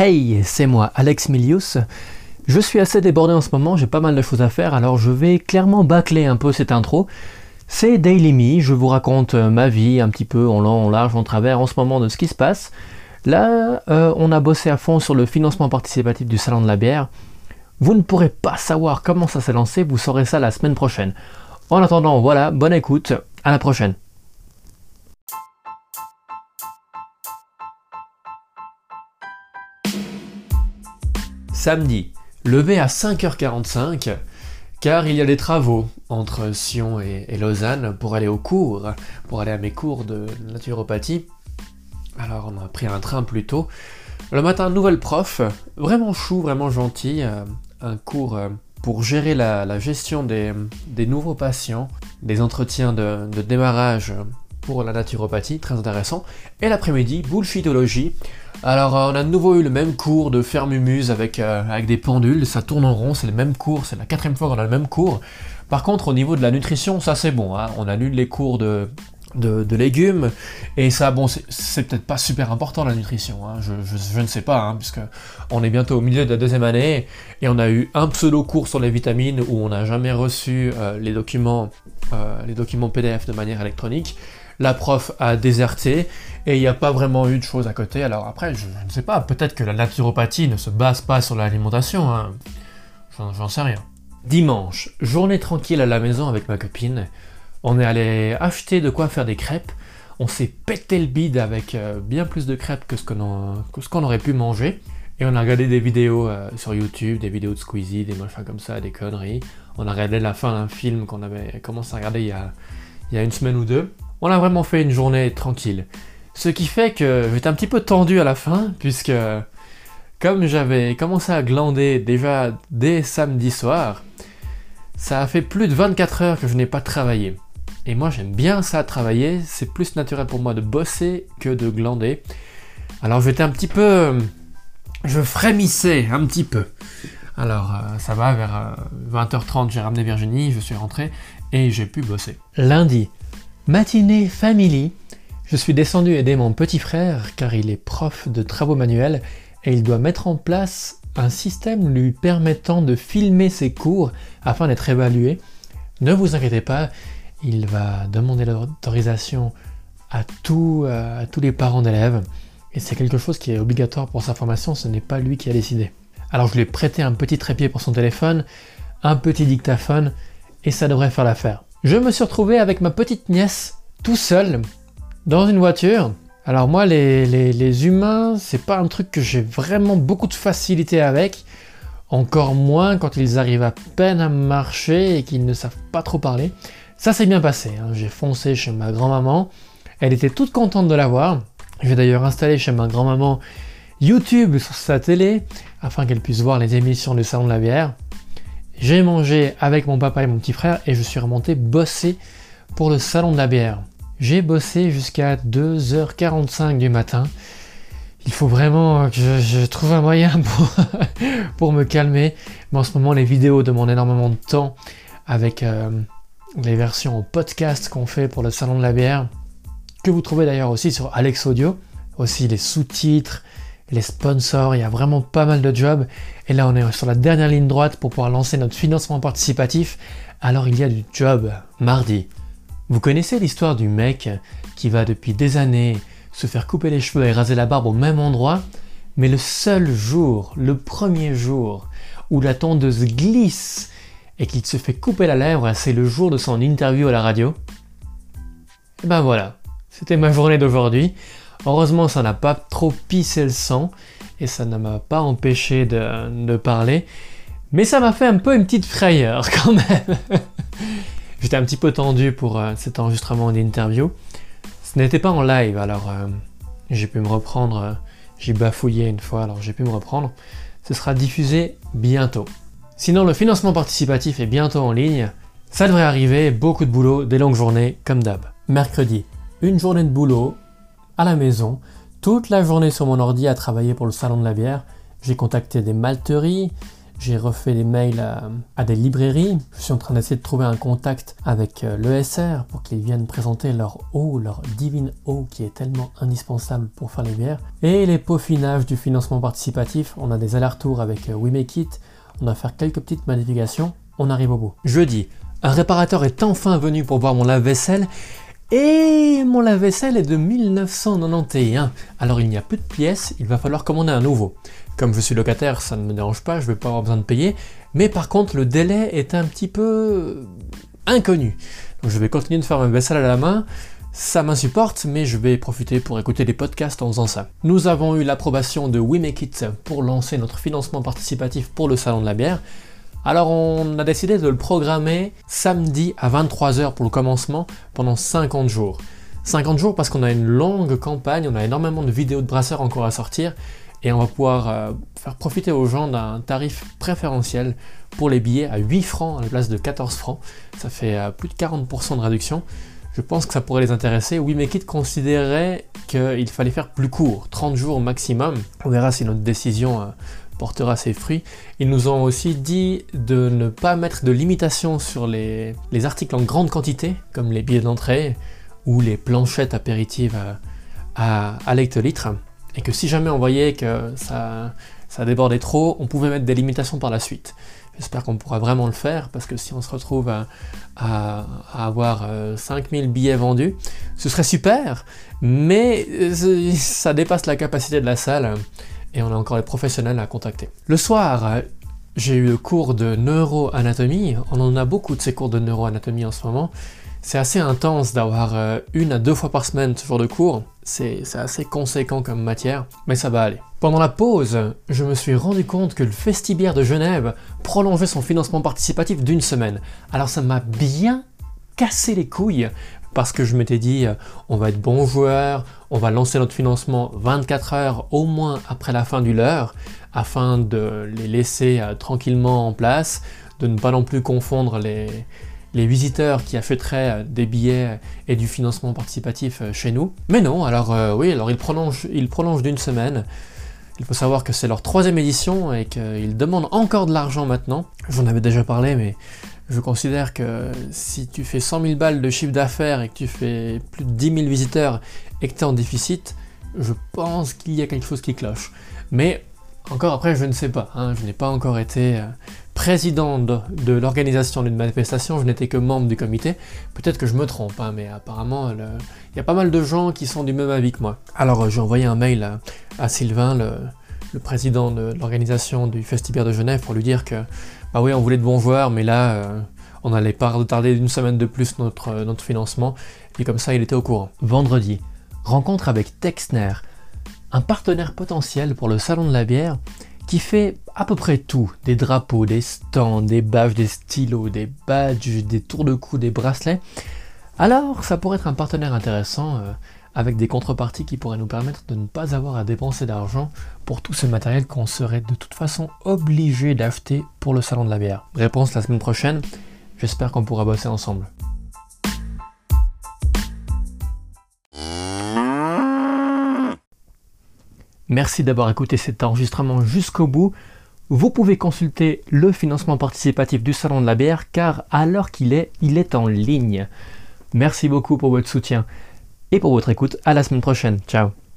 Hey, c'est moi, Alex Milius. Je suis assez débordé en ce moment, j'ai pas mal de choses à faire, alors je vais clairement bâcler un peu cette intro. C'est Daily Me, je vous raconte euh, ma vie un petit peu en long, en large, en travers en ce moment de ce qui se passe. Là, euh, on a bossé à fond sur le financement participatif du Salon de la bière. Vous ne pourrez pas savoir comment ça s'est lancé, vous saurez ça la semaine prochaine. En attendant, voilà, bonne écoute, à la prochaine. Samedi, levé à 5h45, car il y a des travaux entre Sion et, Lausanne pour aller au cours, pour aller à mes cours de naturopathie. Alors on a pris un train plus tôt. Le matin, nouvelle prof, vraiment chou, vraiment gentil, euh, un cours euh, pour gérer la, gestion des, nouveaux patients, des entretiens de, de démarrage pour la naturopathie, très intéressant. Et l'après-midi, bullshitologie, alors euh, on a de nouveau eu le même cours de fermumuse avec, euh, avec des pendules, ça tourne en rond, c'est le même cours, c'est la quatrième fois qu'on a le même cours. Par contre au niveau de la nutrition, ça c'est bon, hein. on annule les cours de, de, légumes, et ça bon c'est peut-être pas super important la nutrition, hein. je, ne sais pas, hein, puisque on est bientôt au milieu de la deuxième année, et on a eu un pseudo cours sur les vitamines où on n'a jamais reçu euh, les, documents, les documents PDF de manière électronique la prof a déserté et il n'y a pas vraiment eu de choses à côté. Alors après, je, ne sais pas, peut-être que la naturopathie ne se base pas sur l'alimentation, hein. j'en sais rien. Dimanche, journée tranquille à la maison avec ma copine. On est allé acheter de quoi faire des crêpes. On s'est pété le bide avec euh, bien plus de crêpes que ce qu'on aurait pu manger. Et on a regardé des vidéos euh, sur YouTube, des vidéos de Squeezie, des machins comme ça, des conneries. On a regardé la fin d'un film qu'on avait commencé à regarder il il y a une semaine ou deux. On a vraiment fait une journée tranquille. Ce qui fait que j'étais un petit peu tendu à la fin, puisque comme j'avais commencé à glander déjà dès samedi soir, ça a fait plus de 24 heures que je n'ai pas travaillé. Et moi j'aime bien ça travailler, c'est plus naturel pour moi de bosser que de glander. Alors j'étais un petit peu... Je frémissais un petit peu. Alors euh, ça va, vers 20h30 euh, j'ai ramené Virginie, je suis rentré et j'ai pu bosser. Lundi, Matinée family. Je suis descendu aider mon petit frère car il est prof de travaux manuels et il doit mettre en place un système lui permettant de filmer ses cours afin d'être évalué. Ne vous inquiétez pas, il va demander l'autorisation à, à tous les parents d'élèves et c'est quelque chose qui est obligatoire pour sa formation, ce n'est pas lui qui a décidé. Alors je lui ai prêté un petit trépied pour son téléphone, un petit dictaphone et ça devrait faire l'affaire je me suis retrouvé avec ma petite nièce tout seul dans une voiture. Alors moi, les, humains, c'est pas un truc que j'ai vraiment beaucoup de facilité avec. Encore moins quand ils arrivent à peine à marcher et qu'ils ne savent pas trop parler. Ça s'est bien passé. Hein. J'ai foncé chez ma grand-maman. Elle était toute contente de l'avoir. Je vais d'ailleurs installer chez ma grand-maman YouTube sur sa télé afin qu'elle puisse voir les émissions du Salon de la bière. J'ai mangé avec mon papa et mon petit frère et je suis remonté bosser pour le salon de la bière. J'ai bossé jusqu'à 2h45 du matin. Il faut vraiment que je, trouve un moyen pour, pour, me calmer. Mais en ce moment, les vidéos demandent énormément de temps avec euh, les versions podcast qu'on fait pour le salon de la bière, que vous trouvez d'ailleurs aussi sur Alex Audio. Aussi les sous-titres, les sponsors, il y a vraiment pas mal de jobs. Et là, on est sur la dernière ligne droite pour pouvoir lancer notre financement participatif. Alors, il y a du job mardi. Vous connaissez l'histoire du mec qui va depuis des années se faire couper les cheveux et raser la barbe au même endroit, mais le seul jour, le premier jour, où la tondeuse glisse et qu'il se fait couper la lèvre, c'est le jour de son interview à la radio. Et ben voilà, c'était ma journée d'aujourd'hui. Heureusement, ça n'a pas trop pissé le sang et ça ne m'a pas empêché de, parler. Mais ça m'a fait un peu une petite frayeur quand même. J'étais un petit peu tendu pour euh, cet enregistrement d'interview. Ce n'était pas en live, alors euh, j'ai pu me reprendre. Euh, j'ai bafouillé une fois, alors j'ai pu me reprendre. Ce sera diffusé bientôt. Sinon, le financement participatif est bientôt en ligne. Ça devrait arriver, beaucoup de boulot, des longues journées, comme d'hab. Mercredi, une journée de boulot, à la maison, toute la journée sur mon ordi à travailler pour le salon de la bière. J'ai contacté des malteries, J'ai refait des mails à, des librairies. Je suis en train d'essayer de trouver un contact avec euh, l'ESR pour qu'ils viennent présenter leur eau, leur divine eau qui est tellement indispensable pour faire les bières. Et les peaufinages du financement participatif. On a des allers-retours avec euh, We Make It. On va faire quelques petites modifications. On arrive au bout. Jeudi, un réparateur est enfin venu pour voir mon lave-vaisselle et mon lave-vaisselle est de 1991. Alors il n'y a plus de pièces, il va falloir commander un nouveau. Comme je suis locataire, ça ne me dérange pas, je ne vais pas avoir besoin de payer. Mais par contre, le délai est un petit peu inconnu. Donc je vais continuer de faire ma vaisselle à la main. Ça m'insupporte, mais je vais profiter pour écouter des podcasts en faisant ça. Nous avons eu l'approbation de We Make It pour lancer notre financement participatif pour le salon de la bière. Alors on a décidé de le programmer samedi à 23h pour le commencement pendant 50 jours. 50 jours parce qu'on a une longue campagne, on a énormément de vidéos de brasseurs encore à sortir et on va pouvoir euh, faire profiter aux gens d'un tarif préférentiel pour les billets à 8 francs à la place de 14 francs. Ça fait euh, plus de 40% de réduction. Je pense que ça pourrait les intéresser. Oui, mais considérait qu'il fallait faire plus court, 30 jours maximum? On verra si notre décision euh, portera ses fruits. Ils nous ont aussi dit de ne pas mettre de limitation sur les, articles en grande quantité, comme les billets d'entrée ou les planchettes apéritives à, à, l'hectolitre, et que si jamais on voyait que ça, débordait trop, on pouvait mettre des limitations par la suite. J'espère qu'on pourra vraiment le faire, parce que si on se retrouve à, à, avoir 5000 euh, billets vendus, ce serait super, mais euh, ça dépasse la capacité de la salle et on a encore les professionnels à contacter. Le soir, j'ai eu le cours de neuroanatomie. On en a beaucoup de ces cours de neuroanatomie en ce moment. C'est assez intense d'avoir euh, une à deux fois par semaine ce genre de cours. C'est assez conséquent comme matière, mais ça va aller. Pendant la pause, je me suis rendu compte que le Festibière de Genève prolongeait son financement participatif d'une semaine. Alors ça m'a bien cassé les couilles parce que je m'étais dit euh, on va être bon joueur, on va lancer notre financement 24 heures au moins après la fin du leur, afin de les laisser euh, tranquillement en place, de ne pas non plus confondre les, visiteurs qui achèteraient euh, des billets et du financement participatif chez nous. Mais non, alors oui, alors ils prolongent, ils prolongent d'une semaine. Il faut savoir que c'est leur troisième édition et qu'ils demandent encore de l'argent maintenant. J'en avais déjà parlé, mais je considère que si tu fais 100 000 balles de chiffre d'affaires et que tu fais plus de 10 000 visiteurs et que tu es en déficit, je pense qu'il y a quelque chose qui cloche. Mais encore après, je ne sais pas. Hein. je n'ai pas encore été euh, président de, l'organisation d'une manifestation, je n'étais que membre du comité. Peut-être que je me trompe, hein, mais apparemment, il y a pas mal de gens qui sont du même avis que moi. Alors, euh, j'ai envoyé un mail à, Sylvain, le, président de l'organisation du Festival de Genève, pour lui dire que ah oui, on voulait de bons joueurs, mais là, euh, on n'allait pas retarder d'une semaine de plus notre, euh, notre financement, et comme ça, il était au courant. Vendredi, rencontre avec Texner, un partenaire potentiel pour le Salon de la bière, qui fait à peu près tout, des drapeaux, des stands, des bâches, des stylos, des badges, des tours de cou, des bracelets. Alors, ça pourrait être un partenaire intéressant euh, avec des contreparties qui pourraient nous permettre de ne pas avoir à dépenser d'argent pour tout ce matériel qu'on serait de toute façon obligé d'acheter pour le salon de la bière. Réponse la semaine prochaine, j'espère qu'on pourra bosser ensemble. Merci d'avoir écouté cet enregistrement jusqu'au bout. Vous pouvez consulter le financement participatif du Salon de la bière car à l'heure qu'il est, il est en ligne. Merci beaucoup pour votre soutien et pour votre écoute. À la semaine prochaine. Ciao